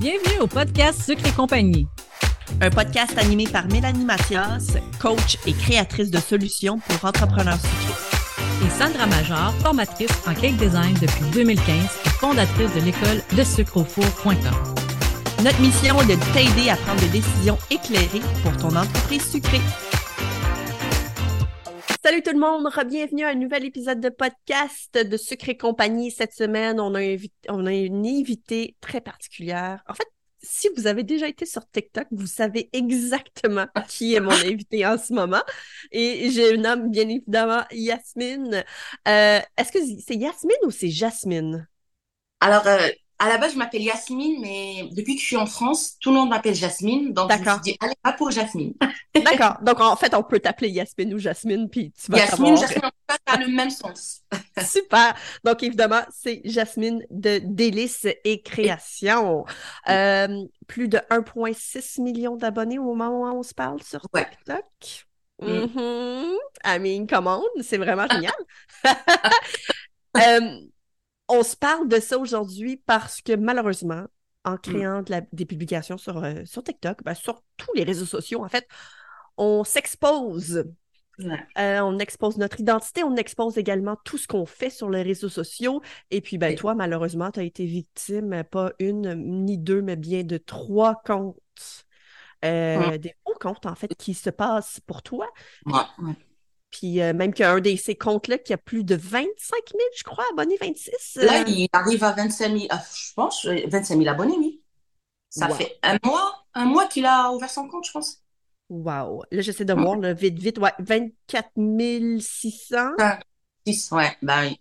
Bienvenue au podcast Sucre et compagnie. Un podcast animé par Mélanie Mathias, coach et créatrice de solutions pour entrepreneurs sucrés. Et Sandra Major, formatrice en cake design depuis 2015 et fondatrice de l'école de sucreaufour.com. Notre mission est de t'aider à prendre des décisions éclairées pour ton entreprise sucrée. Salut tout le monde, bienvenue à un nouvel épisode de podcast de Sucre et compagnie. Cette semaine, on a, on a une invitée très particulière. En fait, si vous avez déjà été sur TikTok, vous savez exactement qui est mon invité en ce moment. Et j'ai nomme bien évidemment Yasmine. Euh, Est-ce que c'est Yasmine ou c'est Jasmine? Alors, euh, à la base, je m'appelle Yasmine, mais depuis que je suis en France, tout le monde m'appelle Jasmine. Donc, je me suis dit, allez, pas pour Jasmine. D'accord. Donc, en fait, on peut t'appeler Yasmine ou Jasmine, puis tu vas Yasmine, savoir. Jasmine, en tout cas, ça a le même sens. Super. Donc, évidemment, c'est Jasmine de Délices et Création. Euh, plus de 1,6 million d'abonnés au moment où on se parle sur Ouais. TikTok. Mm. Mhm. I mean, come on, c'est vraiment génial. Euh, on se parle de ça aujourd'hui parce que malheureusement, en créant de la- des publications sur, euh, sur TikTok, ben, sur tous les réseaux sociaux, en fait, on s'expose. Ouais. Euh, on expose notre identité, on expose également tout ce qu'on fait sur les réseaux sociaux. Et puis, ben, toi, malheureusement, tu as été victime, euh, pas une ni deux, mais bien de trois comptes. Euh, Des faux comptes, en fait, qui se passent pour toi. Puis euh, même qu'il y a un de ces comptes-là qui a plus de 25 000, je crois, abonnés, 26. Là, euh, il arrive à 25 000, ah, je pense, euh, 25 000 abonnés, oui. Ça Wow. fait un mois, un mois qu'il a ouvert son compte, je pense. Wow. Là, j'essaie de voir, là, vite, vite. Ouais, 24 600. Six, ouais, bah oui.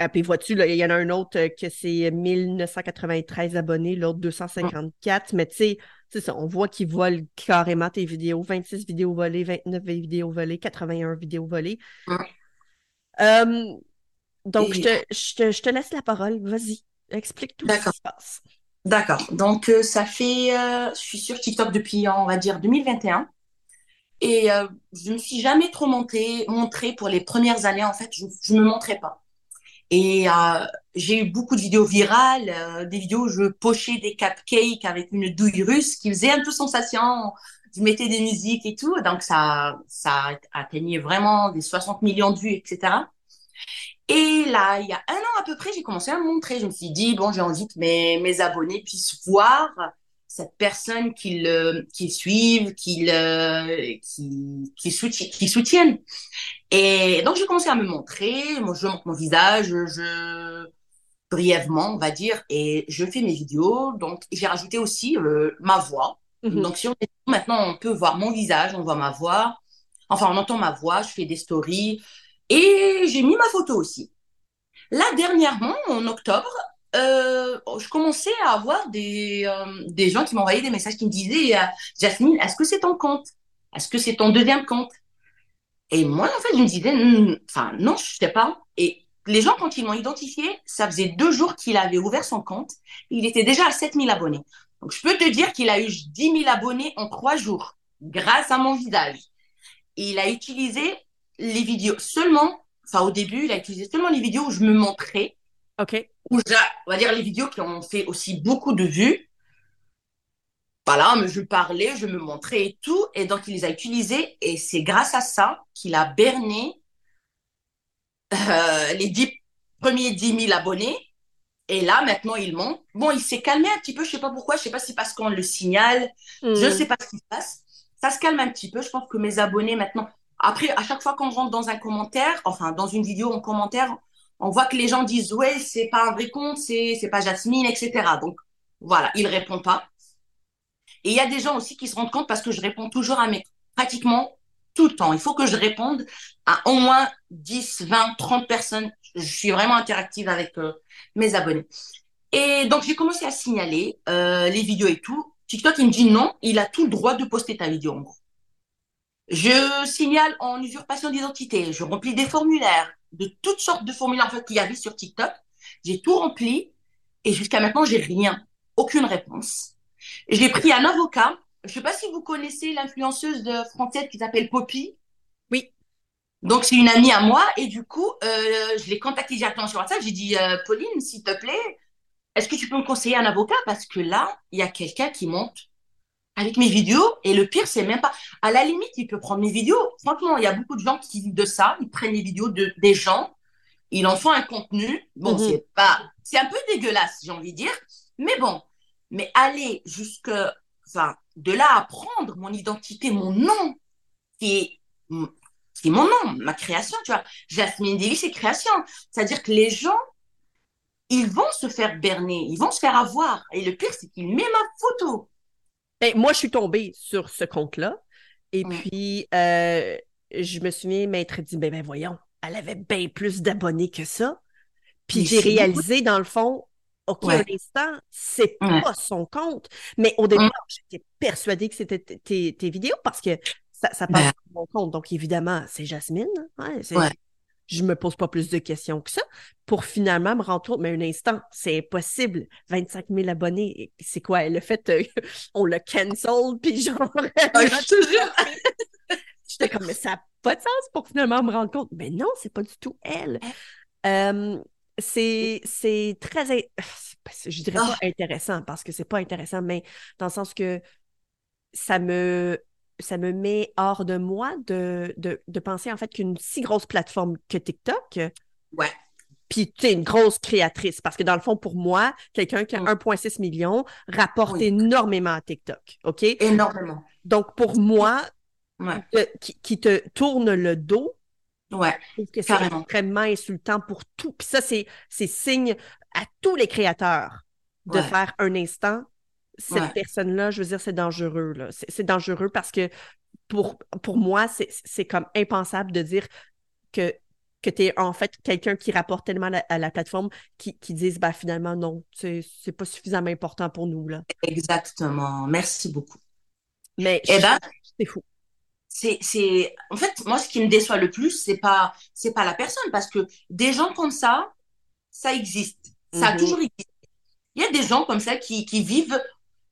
Ah, puis vois-tu, là, il y en a un autre euh, que c'est 1993 abonnés, l'autre 254. Mais tu sais, c'est ça, on voit qu'ils volent carrément tes vidéos. 26 vidéos volées, 29 vidéos volées, 81 vidéos volées. Ouais. Euh, donc, Et- je, te, je, te, je te laisse la parole. Vas-y, explique tout ce qui se passe. D'accord. Donc, euh, ça fait, euh, je suis sur TikTok depuis, on va dire, 2021. Et euh, je me suis jamais trop montrée, montrée pour les premières années. En fait, je, je me montrais pas. Et euh, j'ai eu beaucoup de vidéos virales, euh, des vidéos où je pochais des cupcakes avec une douille russe qui faisait un peu sensation. Je mettais des musiques et tout. Donc, ça, ça atteignait vraiment des 60 millions de vues, etc. Et là, il y a un an à peu près, j'ai commencé à montrer. Je me suis dit, bon, j'ai envie que mes, mes abonnés puissent voir cette personne qu'ils euh, qu'ils suivent, qu'ils euh, qui, qui, soutient, qui soutiennent. Et donc, j'ai commencé à me montrer. Moi, je montre mon visage, je brièvement, on va dire, et je fais mes vidéos. Donc, j'ai rajouté aussi euh, ma voix. Mhm. Donc, sur les- maintenant, on peut voir mon visage, on voit ma voix. Enfin, on entend ma voix, je fais des stories. Et j'ai mis ma photo aussi. Là, dernièrement, en octobre, euh, je commençais à avoir des, euh, des gens qui m'envoyaient des messages qui me disaient euh, Jasmine, est-ce que c'est ton compte? Est-ce que c'est ton deuxième compte? Et moi, en fait, je me disais Enfin, non, je sais pas. Et les gens, quand ils m'ont identifié, ça faisait deux jours qu'il avait ouvert son compte. Il était déjà à 7000 abonnés. Donc, je peux te dire qu'il a eu 10 000 abonnés en trois jours grâce à mon visage. Il a utilisé les vidéos seulement, enfin au début, il a utilisé seulement les vidéos où je me montrais, OK. où on va dire les vidéos qui ont fait aussi beaucoup de vues. Voilà, mais je parlais, je me montrais et tout, et donc il les a utilisés, et c'est grâce à ça qu'il a berné euh, les dix premiers 10 000 abonnés. Et là, maintenant, il monte. Bon, il s'est calmé un petit peu, je sais pas pourquoi, je sais pas si parce qu'on le signale, je Hmm. sais pas ce qui se passe. Ça se calme un petit peu. Je pense que mes abonnés maintenant. Après, à chaque fois qu'on rentre dans un commentaire, enfin dans une vidéo en commentaire, on voit que les gens disent ouais, c'est pas un vrai compte, c'est c'est pas Jasmine, etc. Donc voilà, il répond pas. Et il y a des gens aussi qui se rendent compte parce que je réponds toujours à mes pratiquement tout le temps. Il faut que je réponde à au moins 10, 20, 30 personnes. Je suis vraiment interactive avec euh, mes abonnés. Et donc, j'ai commencé à signaler euh, les vidéos et tout. TikTok, il me dit non, il a tout le droit de poster ta vidéo, en gros. Je signale en usurpation d'identité, je remplis des formulaires, de toutes sortes de formulaires en fait, qu'il y avait sur TikTok. J'ai tout rempli et jusqu'à maintenant, j'ai rien, aucune réponse. J'ai pris un avocat. Je sais pas si vous connaissez l'influenceuse française qui s'appelle Poppy. Oui. Donc, c'est une amie à moi et du coup, euh, je l'ai contactée directement sur WhatsApp. J'ai dit, euh, Pauline, s'il te plaît, est-ce que tu peux me conseiller un avocat? Parce que là, il y a quelqu'un qui monte avec mes vidéos. Et le pire, c'est même pas. À la limite, il peut prendre mes vidéos. Franchement, il y a beaucoup de gens qui vivent de ça. Ils prennent les vidéos de, des gens. Ils en font un contenu. Bon, Mhm. c'est pas. C'est un peu dégueulasse, j'ai envie de dire. Mais bon. Mais aller jusque. Enfin, de là à prendre mon identité, mon nom, qui est, qui est mon nom, ma création, tu vois. Jasmine Daly, c'est création. C'est-à-dire que les gens, ils vont se faire berner, ils vont se faire avoir. Et le pire, c'est qu'il met ma photo. Ben, moi, je suis tombée sur ce compte-là. Et Ouais. puis, euh, je me souviens m'être dit, ben, ben voyons, elle avait bien plus d'abonnés que ça. Puis j'ai réalisé, dans le fond, OK, Ouais. un instant, c'est Ouais. pas son compte. Mais au départ, j'étais persuadée que c'était tes, tes vidéos parce que ça, ça passe Ben. sur mon compte. Donc, évidemment, c'est Jasmine. C'est- Ouais. Je me pose pas plus de questions que ça pour finalement me rendre compte, mais un instant, c'est impossible. 25 000 abonnés, c'est quoi? A fait, euh, on l'a cancel, puis genre, Ah. J'étais comme, mais ça n'a pas de sens pour finalement me rendre compte. Mais non, c'est pas du tout elle. Euh, c'est, très, in- je dirais pas Ah. intéressant parce que c'est pas intéressant, mais dans le sens que ça me, ça me met hors de moi de, de, de penser en fait qu'une si grosse plateforme que TikTok, Ouais. puis tu es une grosse créatrice parce que dans le fond, pour moi, quelqu'un qui a Mm. 1,6 million rapporte Oui. énormément à TikTok. OK? Énormément. Donc, pour moi, Ouais. qui, qui te tourne le dos, Ouais. je trouve que c'est extrêmement insultant pour tout. Puis ça, c'est, c'est signe à tous les créateurs de Ouais. faire un instant. Cette Ouais. personne-là, je veux dire, c'est dangereux. Là. C'est, c'est dangereux parce que pour, pour moi, c'est, c'est comme impensable de dire que, que tu es en fait quelqu'un qui rapporte tellement à la, à la plateforme qui, qui disent bah, finalement non, c'est, c'est pas suffisamment important pour nous. Là. Exactement. Merci beaucoup. Mais Eh ben, c'est fou. c'est, c'est, en fait, moi, ce qui me déçoit le plus, c'est pas, c'est pas la personne, parce que des gens comme ça, ça existe. Ça a Mhm. toujours existé. Il y a des gens comme ça qui, qui vivent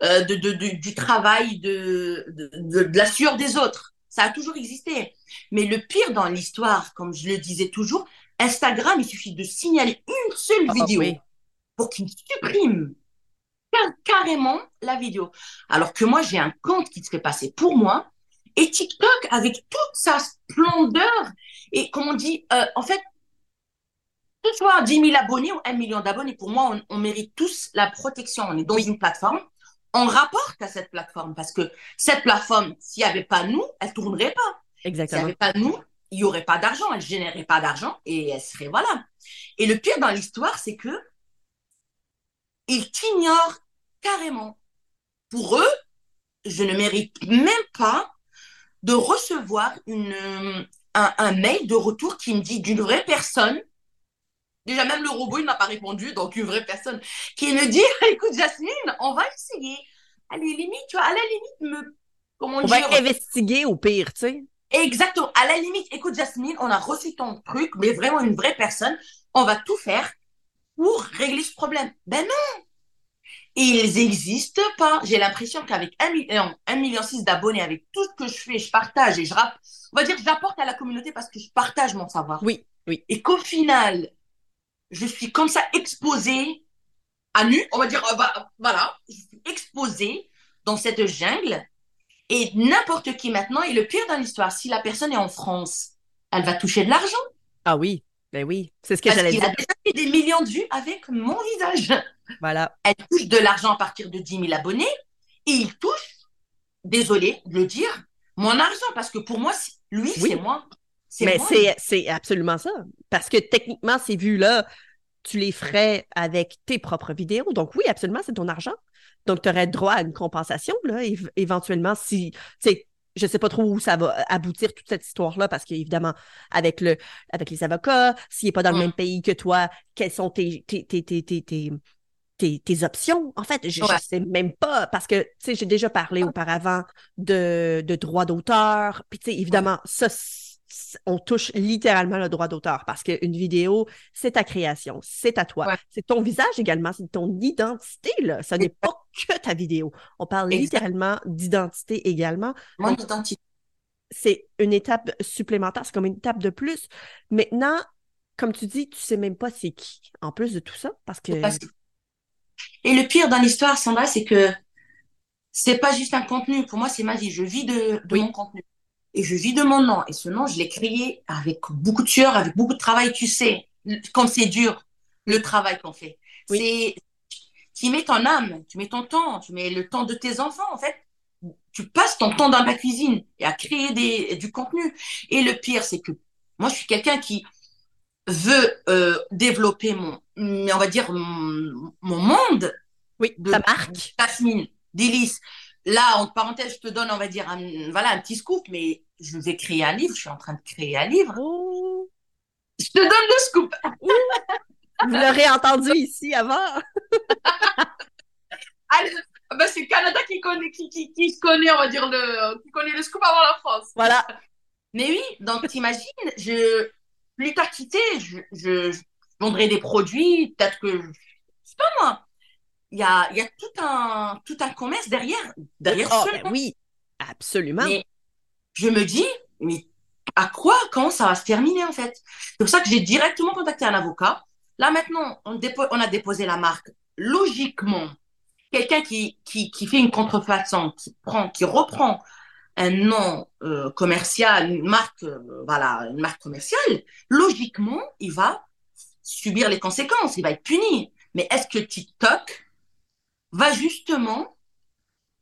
euh, de, de, de- du travail, de, de, la sueur des autres. Ça a toujours existé. Mais le pire dans l'histoire, comme je le disais toujours, Instagram, il suffit de signaler une seule Ah, vidéo oui. pour qu'il supprime car- carrément la vidéo. Alors que moi, j'ai un compte qui se fait passer pour moi. Et TikTok, avec toute sa splendeur, et comme on dit, euh, en fait, que ce soit 10 000 abonnés ou 1 million d'abonnés, pour moi, on, on mérite tous la protection. On est dans une plateforme, on rapporte à cette plateforme, parce que cette plateforme, s'il n'y avait pas nous, elle tournerait pas. S'il n'y Exactement. avait pas nous, il n'y aurait pas d'argent, elle générerait pas d'argent et elle serait, voilà. Et le pire dans l'histoire, c'est que ils t'ignorent carrément. Pour eux, je ne mérite même pas de recevoir une, un, un mail de retour qui me dit d'une vraie personne. Déjà, même le robot, il n'a pas répondu, donc une vraie personne qui me dit, écoute, Jasmine, on va essayer. Allez, limite, tu vois, à la limite, me, comment On va dire, investiguer au pire, tu sais. Exactement. À la limite, écoute, Jasmine, on a reçu ton truc, mais vraiment une vraie personne. On va tout faire pour régler ce problème. Ben non. Ils n'existent pas. J'ai l'impression qu'avec un million, un million six d'abonnés, avec tout ce que je fais, je partage et je rappe, on va dire que j'apporte à la communauté parce que je partage mon savoir. Oui, oui. Et qu'au final, je suis comme ça exposée à nu, on va dire, euh, bah, voilà, je suis exposée dans cette jungle. Et n'importe qui maintenant, et le pire dans l'histoire, si la personne est en France, elle va toucher de l'argent. Ah oui, ben oui. C'est ce que j'allais dire. a déjà fait des millions de vues avec mon visage. Voilà. Elle touche de l'argent à partir de 10 000 abonnés et il touche, désolé de le dire, mon argent. Parce que pour moi, lui, Oui. c'est moi. Mais c'est, absolument ça. Parce que techniquement, ces vues-là, tu les ferais avec tes propres vidéos. Donc oui, absolument, c'est ton argent. Donc tu aurais droit à une compensation, là, év- éventuellement, si, tu sais, je sais pas trop où ça va aboutir toute cette histoire-là, parce qu'évidemment, avec le, avec les avocats, s'il n'est pas dans le même pays que toi, quelles sont tes, tes, tes, tes, tes, tes- tes- tes options? En fait, je, Ouais. sais même pas, parce que, tu sais, j'ai déjà parlé auparavant de, de droit d'auteur. Puis, tu sais, évidemment, ça, on touche littéralement le droit d'auteur parce qu'une vidéo, c'est ta création, c'est à toi. Ouais. C'est ton visage également, c'est ton identité, là. Ce n'est pas que ta vidéo. On parle littéralement d'identité également. Mon Donc, identité. c'est une étape supplémentaire, c'est comme une étape de plus. Maintenant, comme tu dis, tu sais même pas c'est qui, en plus de tout ça, parce que Parce que- Et le pire dans l'histoire, Sandra, c'est que c'est pas juste un contenu. Pour moi, c'est ma vie. Je vis de, de Oui. mon contenu. Et je vis de mon nom. Et ce nom, je l'ai créé avec beaucoup de sueur, avec beaucoup de travail. Tu sais, comme c'est dur, le travail qu'on fait. Oui. C'est, tu mets ton âme, tu mets ton temps, tu mets le temps de tes enfants, en fait. Tu passes ton temps dans la cuisine et à créer des, du contenu. Et le pire, c'est que moi, je suis quelqu'un qui veut euh, développer mon, on va dire, mon, mon monde Oui, de ta marque. Jasmine, délice. Là, en parenthèse, je te donne, on va dire, un, voilà, un petit scoop, mais je vais créer un livre. Je suis en train de créer un livre. Oh, Je te donne le scoop. vous l'aurez entendu ici avant. Bah, c'est le Canada qui connaît, qui, qui, qui se connaît, on va dire, le, qui connaît le scoop avant la France. Voilà. Mais oui, donc t'imagines, je, plus tard je, je, je vendrai des produits, peut-être que, je sais pas moi, il y a, y a tout un, tout un commerce derrière, derrière Oh, ben oui, absolument. Mais je me dis, mais à quoi, comment ça va se terminer en fait? C'est pour ça que j'ai directement contacté un avocat. Là maintenant, on, dépo- on a déposé la marque. Logiquement, quelqu'un qui, qui, qui fait une contrefaçon, qui prend, qui reprend un nom euh, commercial, une marque, euh, voilà, une marque commerciale, logiquement, il va subir les conséquences, il va être puni. Mais est-ce que TikTok va justement,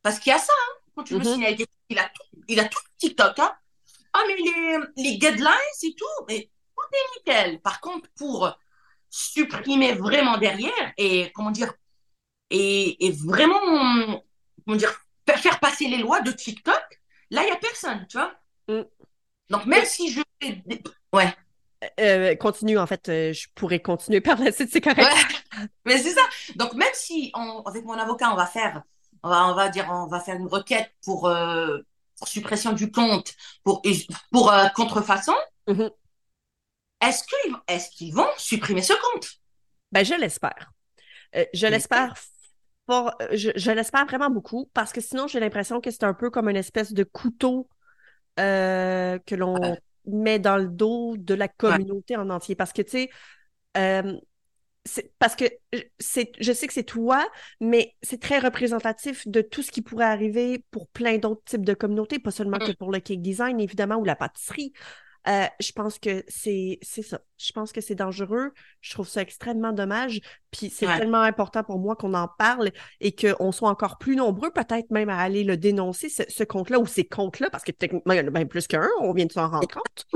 parce qu'il y a ça, hein, quand tu veux Mhm. signaler quelqu'un, il a tout, il a tout TikTok, hein. Ah, mais les, les guidelines et tout, mais tout est nickel. Par contre, pour supprimer vraiment derrière et, comment dire, et, et vraiment, comment dire, faire, passer les lois de TikTok, là, il n'y a personne, tu vois. Mm. Donc, même si je Ouais. Euh, continue, en fait, euh, je pourrais continuer par la suite, c'est correct. Ouais. Mais c'est ça. Donc, même si on, avec mon avocat, on va faire, on va, on va dire, on va faire une requête pour, euh, pour suppression du compte, pour, pour contrefaçon, Mhm. est-ce qu'ils, vont supprimer ce compte? Ben, je l'espère. Je l'espère fort, je, je l'espère vraiment beaucoup parce que sinon, j'ai l'impression que c'est un peu comme une espèce de couteau que l'on Met dans le dos de la communauté en entier. Parce que, tu sais, euh, c'est parce que c'est, je sais que c'est toi, mais c'est très représentatif de tout ce qui pourrait arriver pour plein d'autres types de communautés, pas seulement que pour le cake design, évidemment, ou la pâtisserie. Euh, je pense que c'est c'est ça. Je pense que c'est dangereux. Je trouve ça extrêmement dommage. Puis c'est Ouais. tellement important pour moi qu'on en parle et qu'on soit encore plus nombreux, peut-être même à aller le dénoncer, ce, ce compte-là ou ces comptes-là, parce que techniquement, il y en a bien plus qu'un, on vient de s'en rendre compte.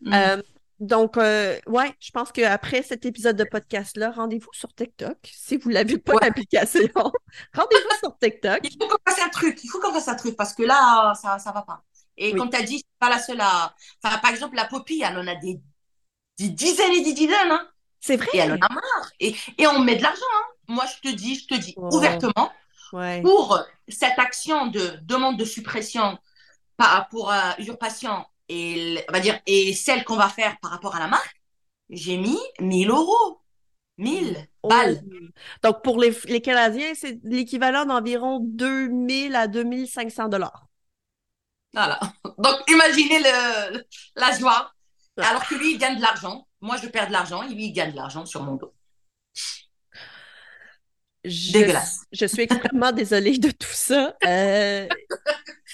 Mm. Euh, donc, euh, ouais, je pense qu'après cet épisode de podcast-là, rendez-vous sur TikTok. Si vous n'avez pas Ouais. l'application, rendez-vous sur TikTok. Il faut qu'on fasse un truc, il faut qu'on fasse un truc parce que là, ça, ça va pas. Et Oui. comme tu as dit, pas la seule à. Enfin, par exemple, la Poppy, elle en a des, des dizaines et des dizaines, hein. C'est vrai? Et elle en a marre. Et, et on met de l'argent, hein. Moi, je te dis, je te dis Oh. ouvertement, Ouais. pour cette action de demande de suppression par, pour euh, usurpation et, on va dire, et celle qu'on va faire par rapport à la marque, j'ai mis 1000 euros. 1000 balles. Oh. Donc, pour les, les Canadiens, c'est l'équivalent d'environ 2000 à 2500 dollars. Voilà. Donc, imaginez le, la joie. Ah. Alors que lui, il gagne de l'argent. Moi, je perds de l'argent et lui, il gagne de l'argent sur mon dos. Je, Dégueulasse. je suis extrêmement désolée de tout ça. Euh,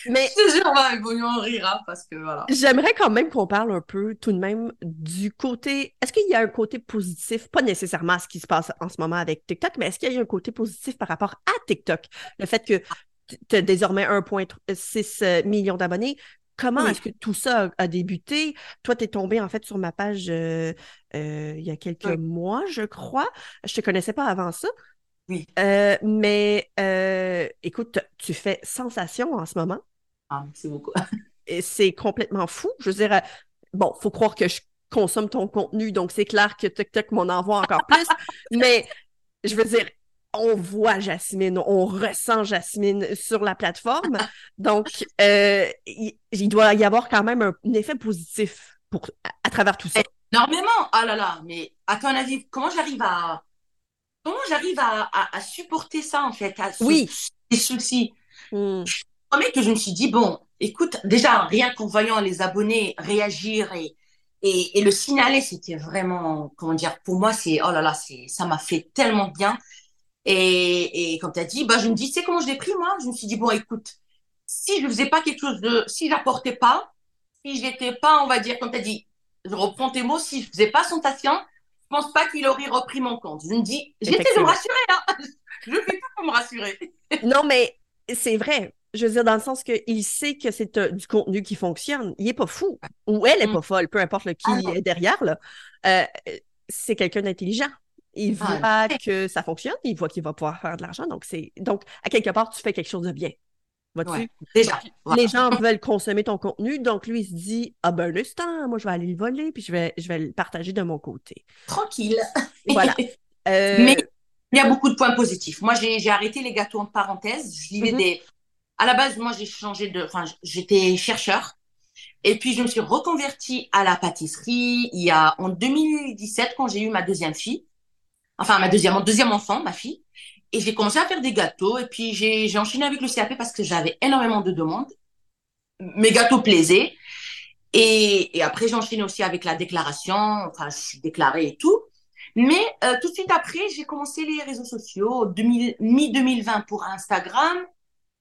mais Je te jure, on va on rira parce que voilà. J'aimerais quand même qu'on parle un peu tout de même du côté. Est-ce qu'il y a un côté positif, pas nécessairement à ce qui se passe en ce moment avec TikTok, mais est-ce qu'il y a un côté positif par rapport à TikTok? Le fait que tu as désormais 1,6 million d'abonnés. Comment Oui. est-ce que tout ça a, débuté? Toi, tu es tombé en fait sur ma page euh, euh, il y a quelques Oui. mois, je crois. Je te connaissais pas avant ça. Oui. Euh, mais euh, écoute, tu fais sensation en ce moment. Ah, c'est beaucoup. C'est complètement fou. Je veux dire, euh, bon, faut croire que je consomme ton contenu, donc c'est clair que TikTok m'en envoie encore plus. mais je veux dire, on voit Jasmine, on ressent Jasmine sur la plateforme. Donc, euh, il, il doit y avoir quand même un, un effet positif pour, à, à travers tout ça. Énormément. Ah là là. Mais à ton avis, comment j'arrive à. Comment j'arrive à, à, à supporter ça, en fait, à Oui. ces soucis? Hmm. Je promets que je me suis dit, bon, écoute, déjà, rien qu'en voyant les abonnés réagir et, et, et le signaler, c'était vraiment, comment dire, pour moi, c'est, oh là là, c'est, ça m'a fait tellement bien. Et, et comme tu as dit, bah, je me dis, tu sais comment je l'ai pris, moi? Je me suis dit, bon, écoute, si je faisais pas quelque chose de, si j'apportais pas, si j'étais pas, on va dire, comme tu as dit, je reprends tes mots, si je faisais pas son patient, je pense pas qu'il aurait repris mon compte. Je me dis, j'essaie de me rassurer, hein. Je fais tout pour me rassurer. non, mais c'est vrai. Je veux dire, dans le sens qu'il sait que c'est euh, du contenu qui fonctionne. Il est pas fou. Ou elle est pas mm. folle, peu importe le qui ah est derrière, là. Euh, c'est quelqu'un d'intelligent. Il ah, voit que ça fonctionne, il voit qu'il va pouvoir faire de l'argent. Donc, c'est donc, à quelque part, tu fais quelque chose de bien. Vois-tu? déjà. Les gens veulent consommer ton contenu, donc lui, il se dit Ah ben l'instant, moi je vais aller le voler, puis je vais, je vais le partager de mon côté. Tranquille. Voilà. Euh, Mais il y a beaucoup de points positifs. Moi, j'ai arrêté les gâteaux en parenthèse. Je vivais mhm. des. À la base, moi, j'ai changé de. Enfin, j'étais chercheur. Et puis, je me suis reconvertie à la pâtisserie il y a en 2017 quand j'ai eu ma deuxième fille. Enfin, ma deuxième, mon deuxième enfant, ma fille. Et j'ai commencé à faire des gâteaux. Et puis, j'ai enchaîné avec le CAP parce que j'avais énormément de demandes. Mes gâteaux plaisaient. Et, et après, j'ai enchaîné aussi avec la déclaration. Enfin, je suis déclarée et tout. Mais euh, tout de suite après, j'ai commencé les réseaux sociaux, mi-2020 pour Instagram.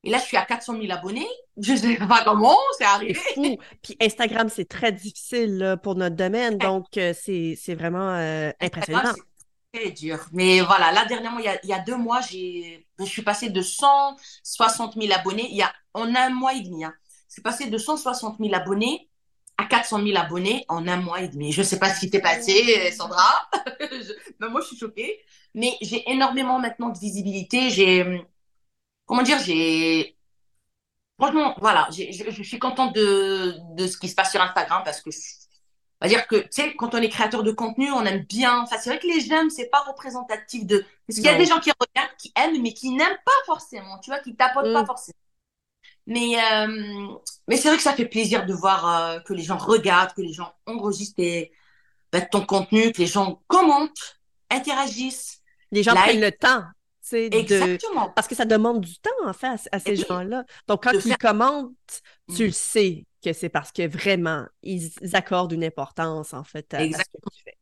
Et là, je suis à 400 000 abonnés. Je ne sais pas comment, c'est arrivé. Fou. Puis Instagram, c'est très difficile pour notre domaine, donc euh, c'est vraiment euh, impressionnant. Très dur. Mais voilà, là, dernièrement, il y a, deux mois, je suis passée de 160 000 abonnés. Il y a en un mois et demi. Hein. Je passée de 160 000 abonnés à 400 000 abonnés en un mois et demi. Je ne sais pas ce qui s'est passé, Sandra. Ben, moi, je suis choquée. Mais j'ai énormément maintenant de visibilité. J'ai, comment dire, j'ai, franchement, voilà, je, je, suis contente de, de ce qui se passe sur Instagram parce que, va dire que, tu sais, quand on est créateur de contenu, on aime bien. Enfin, c'est vrai que les j'aime, c'est pas représentatif de. Parce qu'il y a des gens qui regardent, qui aiment, mais qui n'aiment pas forcément, tu vois, qui tapotent pas mm. forcément. Mais, euh, mais c'est vrai que ça fait plaisir de voir euh, que les gens regardent, que les gens enregistrent ton contenu, que les gens commentent, interagissent. Les gens prennent le temps. Exactement. Parce que ça demande du temps, en fait, à, ces gens-là. Donc, quand ils commentent, tu le mm. sais que c'est parce que vraiment, ils accordent une importance, en fait, à, ce que tu fais.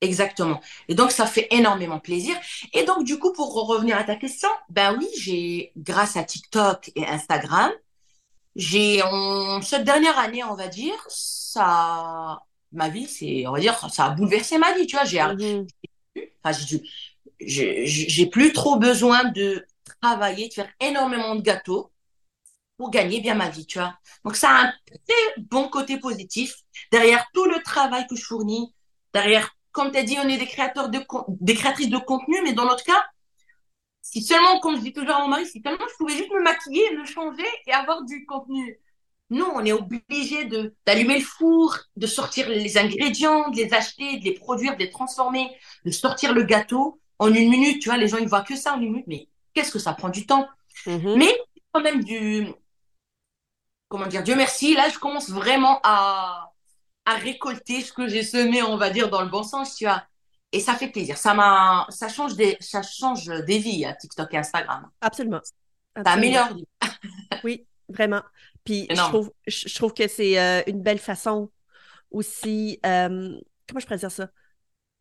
Exactement. Et donc, ça fait énormément plaisir. Et donc, du coup, pour revenir à ta question, ben oui, j'ai, grâce à TikTok et Instagram, j'ai, en cette dernière année, on va dire, ça, ma vie, c'est, on va dire, ça a bouleversé ma vie, tu vois. J'ai, mmh. enfin, j'ai, j'ai plus trop besoin de travailler, de faire énormément de gâteaux pour gagner bien ma vie, tu vois. Donc, ça a un très bon côté positif. Derrière tout le travail que je fournis, derrière comme tu as dit, on est des créateurs de des créatrices de contenu, mais dans notre cas, si seulement, comme je dis toujours à mon mari, si seulement je pouvais juste me maquiller, me changer et avoir du contenu. Nous, on est obligé de d'allumer le four, de sortir les ingrédients, de les acheter, de les produire, de les transformer, de sortir le gâteau en une minute. Tu vois, les gens ils voient que ça en une minute, mais qu'est-ce que ça prend du temps? Mm-hmm. Mais quand même du comment dire, Dieu merci, là je commence vraiment à à récolter ce que j'ai semé, on va dire, dans le bon sens, tu vois. Et ça fait plaisir. Ça m'a, ça change des, ça change des vies, à TikTok et Instagram. Absolument. Ça améliore. oui, vraiment. Puis je trouve, je trouve que c'est euh, une belle façon aussi. Euh, comment je pourrais dire ça?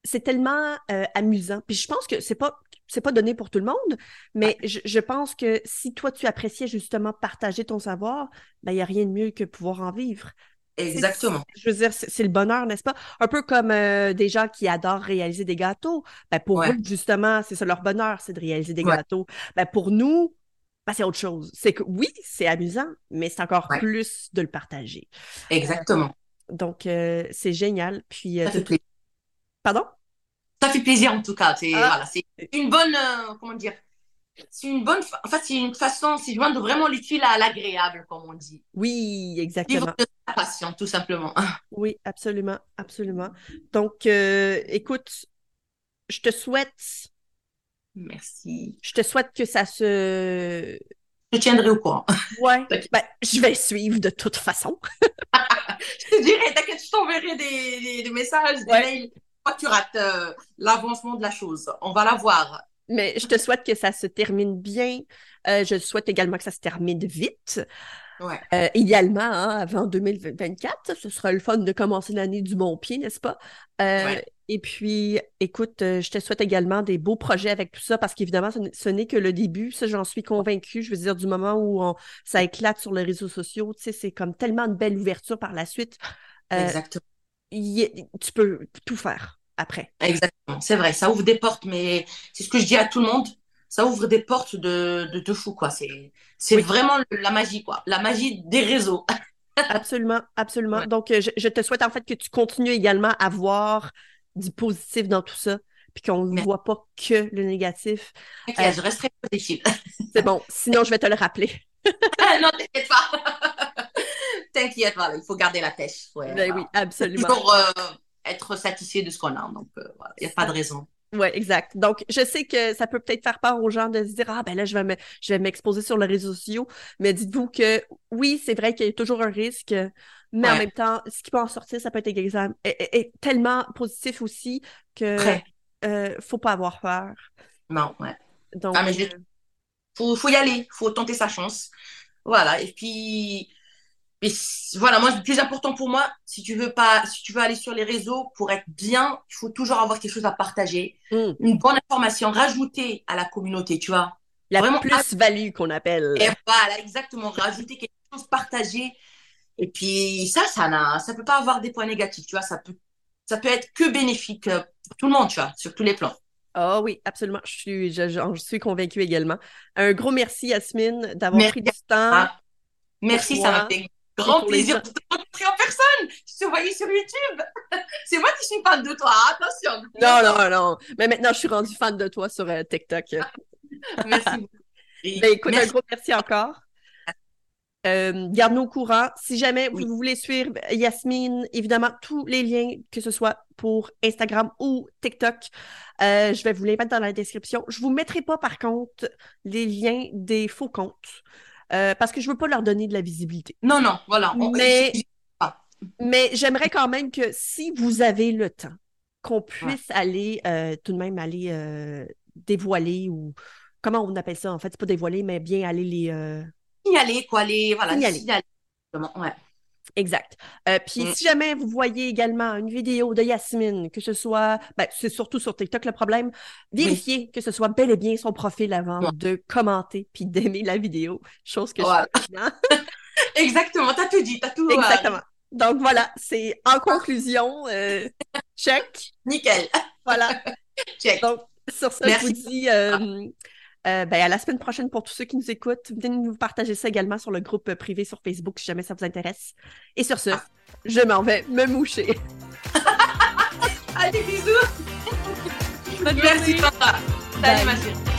C'est tellement euh, amusant. Puis je pense que c'est pas c'est pas donné pour tout le monde, mais je, je, pense que si toi tu appréciais justement partager ton savoir, ben il n'y a rien de mieux que pouvoir en vivre. Exactement. Je veux dire, c'est le bonheur, n'est-ce pas? Un peu comme euh, des gens qui adorent réaliser des gâteaux. Ben, pour eux, justement, c'est ça leur bonheur, c'est de réaliser des gâteaux. Ben, pour nous, ben, c'est autre chose. C'est que oui, c'est amusant, mais c'est encore plus de le partager. Exactement. donc, euh, c'est génial. Puis, euh, ça fait plaisir. Pardon? Ça fait plaisir en tout cas. C'est ah. voilà, une bonne, comment dire, c'est une bonne, en fait, c'est une façon, c'est de vraiment l'utile à l'agréable, comme on dit. Oui, exactement. De la passion, tout simplement. Oui, absolument, absolument. Donc, euh, écoute, je te souhaite. Merci. Je te souhaite que ça se. Je tiendrai au courant. Ouais. ben, je vais suivre de toute façon. je te dirai, t'inquiète, je t'enverrai des, des, messages, des mails. Toi, tu rates euh, l'avancement de la chose. On va la voir Mais je te souhaite que ça se termine bien. Euh, je souhaite également que ça se termine vite. Ouais. Euh, idéalement, hein, avant 2024, ce sera le fun de commencer l'année du bon pied, n'est-ce pas? Euh, Ouais. Et puis, écoute, je te souhaite également des beaux projets avec tout ça, parce qu'évidemment, ce n'est- que le début, ça, j'en suis convaincue. Je veux dire, du moment où on- ça éclate sur les réseaux sociaux, tu sais, c'est comme tellement de belle ouverture par la suite. Exactement. y tu peux tout faire après. Exactement. C'est vrai, ça ouvre des portes, mais c'est ce que je dis à tout le monde. Ça ouvre des portes de, de, de fou, quoi. C'est, c'est Oui. vraiment la magie, quoi. La magie des réseaux. Absolument, absolument. Ouais. Donc, euh, je, je te souhaite en fait que tu continues également à voir du positif dans tout ça, puis qu'on ne voit pas que le négatif. T'inquiète, Euh, je resterai positive. C'est bon, sinon je vais te le rappeler. non, t'inquiète pas. T'inquiète, voilà, il faut garder la pêche. Ouais, Ben voilà. oui, absolument. Toujours euh, être satisfait de ce qu'on a. Donc, euh, voilà, il n'y a pas de raison. Oui, exact. Donc, je sais que ça peut peut-être faire peur aux gens de se dire Ah, ben là, je vais me, je vais m'exposer sur les réseaux sociaux. Mais dites-vous que oui, c'est vrai qu'il y a toujours un risque, mais en même temps, ce qui peut en sortir, ça peut être exam- est tellement positif aussi que euh, faut pas avoir peur. Non, ouais. Donc, Ah, mais j'ai- euh, faut, faut y aller, faut tenter sa chance. Voilà. Et puis, c- voilà, moi, le plus important pour moi, si tu veux pas, si tu veux aller sur les réseaux pour être bien, il faut toujours avoir quelque chose à partager, hmm, une bonne information, rajouter à la communauté, tu vois. la plus-value qu'on appelle. Et voilà, exactement, rajouter quelque chose, partager. Et puis, ça, ça n'a, ça peut pas avoir des points négatifs, tu vois. Ça peut, ça peut être que bénéfique euh, pour tout le monde, tu vois, sur tous les plans. Ah oui, absolument. Je suis, je, suis convaincue également. Un gros merci, Yasmine, d'avoir pris du temps. Merci, ça m'a fait grand plaisir de te rencontrer en personne. Je te voyais sur YouTube. C'est moi qui suis fan de toi. Attention. Non, non, non. Mais maintenant, je suis rendue fan de toi sur euh, TikTok. Merci beaucoup. Ben, écoute, un gros merci encore. Euh, Garde-nous au courant. Si jamais Oui. vous voulez suivre Yasmine, évidemment, tous les liens, que ce soit pour Instagram ou TikTok, euh, je vais vous les mettre dans la description. Je vous mettrai pas, par contre, les liens des faux comptes euh, parce que je veux pas leur donner de la visibilité. Non, non, voilà. On- Mais- je- Mais j'aimerais quand même que si vous avez le temps, qu'on puisse aller, euh, tout de même aller euh, dévoiler ou comment on appelle ça en fait, c'est pas dévoiler, mais bien aller les. signaler, quoi. Les, voilà, les Signaler. signaler. Comment- Ouais. Exact. Euh, puis Mm. si jamais vous voyez également une vidéo de Yasmine, que ce soit, ben, c'est surtout sur TikTok le problème, vérifiez que ce soit bel et bien son profil avant Ouais. de commenter puis d'aimer la vidéo, chose que Voilà. je fais maintenant. Exactement. T'as tout dit. T'as tout. euh, Exactement. Donc voilà, c'est en conclusion, euh, check. nickel. Voilà. Check. Donc, sur ça, je vous dis euh, euh, ben, à la semaine prochaine pour tous ceux qui nous écoutent. Venez nous partager ça également sur le groupe privé sur Facebook si jamais ça vous intéresse. Et sur ce, je m'en vais me moucher. Allez, bisous. Merci, papa. Salut, ma chérie.